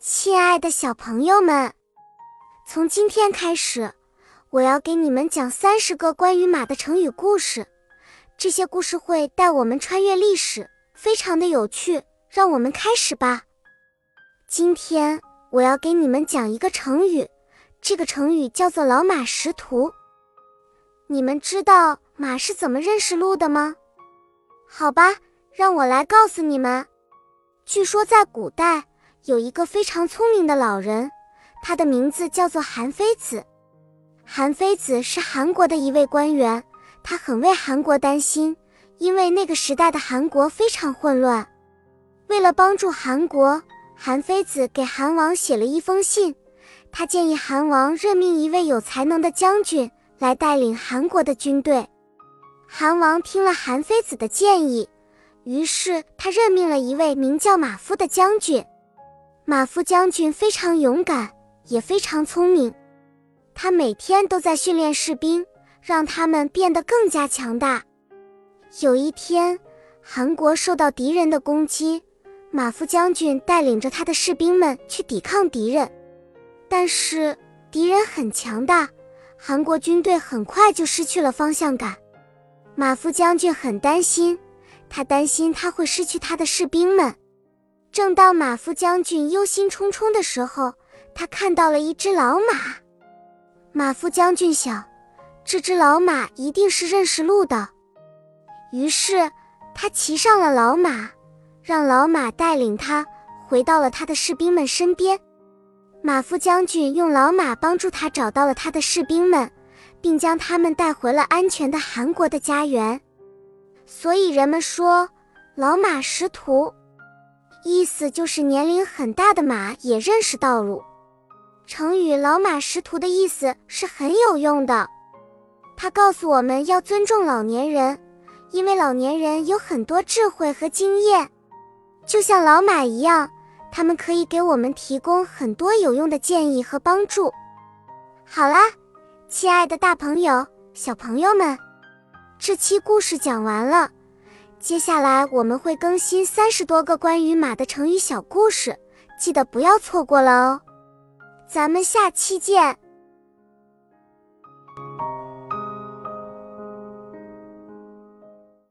亲爱的小朋友们，从今天开始，我要给你们讲三十个关于马的成语故事。这些故事会带我们穿越历史，非常的有趣。让我们开始吧。今天我要给你们讲一个成语，这个成语叫做“老马识途”。你们知道马是怎么认识路的吗？好吧，让我来告诉你们。据说在古代。有一个非常聪明的老人，他的名字叫做韩非子。韩非子是韩国的一位官员，他很为韩国担心，因为那个时代的韩国非常混乱。为了帮助韩国，韩非子给韩王写了一封信，他建议韩王任命一位有才能的将军来带领韩国的军队。韩王听了韩非子的建议，于是他任命了一位名叫马夫的将军。马夫将军非常勇敢，也非常聪明。他每天都在训练士兵，让他们变得更加强大。有一天，韩国受到敌人的攻击，马夫将军带领着他的士兵们去抵抗敌人，但是敌人很强大，韩国军队很快就失去了方向感。马夫将军很担心，他担心他会失去他的士兵们。正当马夫将军忧心忡忡的时候，他看到了一只老马。马夫将军想，这只老马一定是认识路的，于是他骑上了老马，让老马带领他回到了他的士兵们身边。马夫将军用老马帮助他找到了他的士兵们，并将他们带回了安全的韩国的家园。所以人们说，老马识途。意思就是年龄很大的马也认识道路。成语“老马识途”的意思是很有用的，它告诉我们要尊重老年人，因为老年人有很多智慧和经验，就像老马一样，他们可以给我们提供很多有用的建议和帮助。好啦，亲爱的大朋友、小朋友们，这期故事讲完了。接下来我们会更新三十多个关于马的成语小故事，记得不要错过了哦！咱们下期见。